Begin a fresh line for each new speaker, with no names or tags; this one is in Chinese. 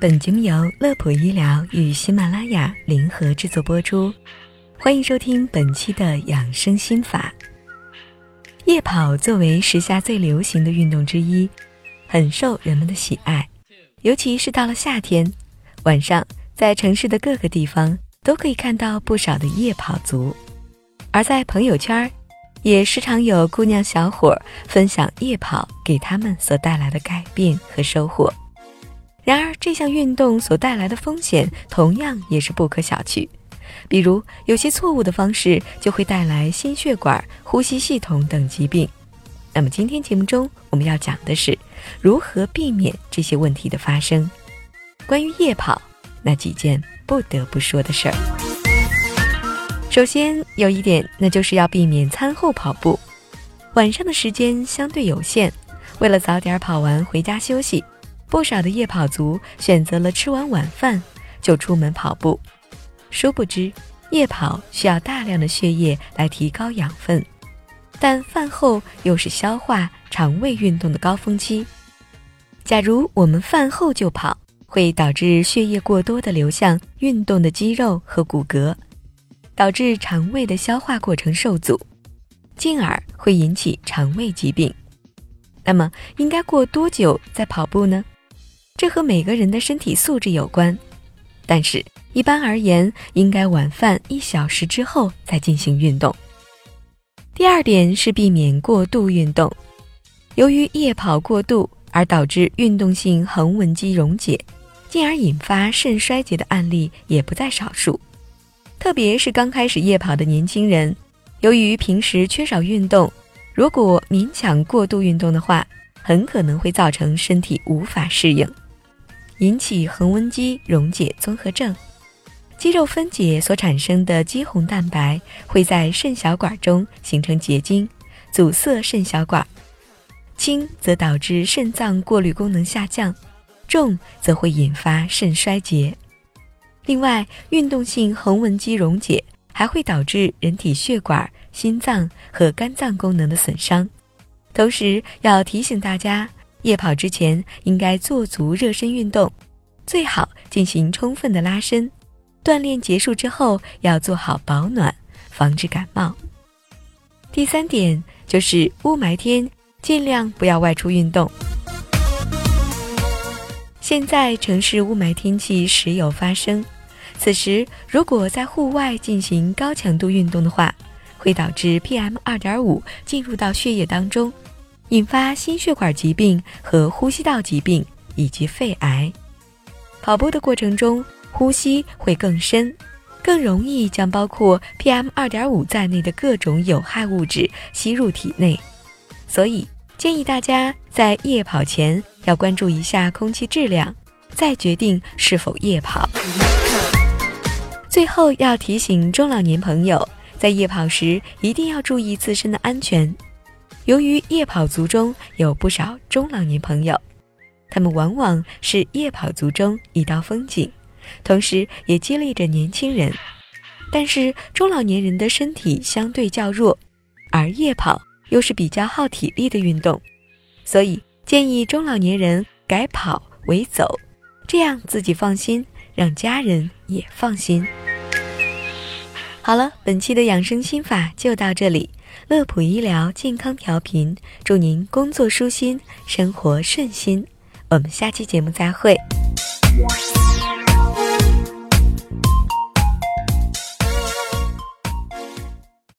本节目由乐普医疗与喜马拉雅联合制作播出，欢迎收听本期的养生心法。夜跑作为时下最流行的运动之一，很受人们的喜爱，尤其是到了夏天，晚上在城市的各个地方都可以看到不少的夜跑族，而在朋友圈也时常有姑娘小伙分享夜跑给他们所带来的改变和收获。然而，这项运动所带来的风险同样也是不可小觑。比如，有些错误的方式就会带来心血管、呼吸系统等疾病。那么，今天节目中我们要讲的是如何避免这些问题的发生。关于夜跑，那几件不得不说的事儿。首先，有一点，那就是要避免餐后跑步。晚上的时间相对有限，为了早点跑完回家休息。不少的夜跑族选择了吃完晚饭就出门跑步，殊不知夜跑需要大量的血液来提高养分，但饭后又是消化、肠胃运动的高峰期。假如我们饭后就跑，会导致血液过多的流向运动的肌肉和骨骼，导致肠胃的消化过程受阻，进而会引起肠胃疾病。那么，应该过多久再跑步呢？这和每个人的身体素质有关，但是，一般而言，应该晚饭一小时之后再进行运动。第二点是避免过度运动，由于夜跑过度而导致运动性横纹肌溶解，进而引发肾衰竭的案例也不在少数。特别是刚开始夜跑的年轻人，由于平时缺少运动，如果勉强过度运动的话，很可能会造成身体无法适应。引起横纹肌溶解综合症，肌肉分解所产生的肌红蛋白会在肾小管中形成结晶，阻塞肾小管。轻则导致肾脏过滤功能下降，重则会引发肾衰竭。另外，运动性横纹肌溶解还会导致人体血管、心脏和肝脏功能的损伤。同时，要提醒大家。夜跑之前应该做足热身运动，最好进行充分的拉伸。锻炼结束之后要做好保暖，防止感冒。第三点就是雾霾天尽量不要外出运动。现在城市雾霾天气时有发生，此时如果在户外进行高强度运动的话，会导致 PM 二点五进入到血液当中。引发心血管疾病和呼吸道疾病以及肺癌。跑步的过程中，呼吸会更深，更容易将包括 PM 二点五在内的各种有害物质吸入体内。所以建议大家在夜跑前要关注一下空气质量，再决定是否夜跑。最后要提醒中老年朋友，在夜跑时一定要注意自身的安全。由于夜跑族中有不少中老年朋友，他们往往是夜跑族中一道风景，同时也激励着年轻人。但是中老年人的身体相对较弱，而夜跑又是比较耗体力的运动，所以建议中老年人改跑为走，这样自己放心，让家人也放心。好了，本期的养生心法就到这里。乐普医疗健康调频，祝您工作舒心，生活顺心。我们下期节目再会。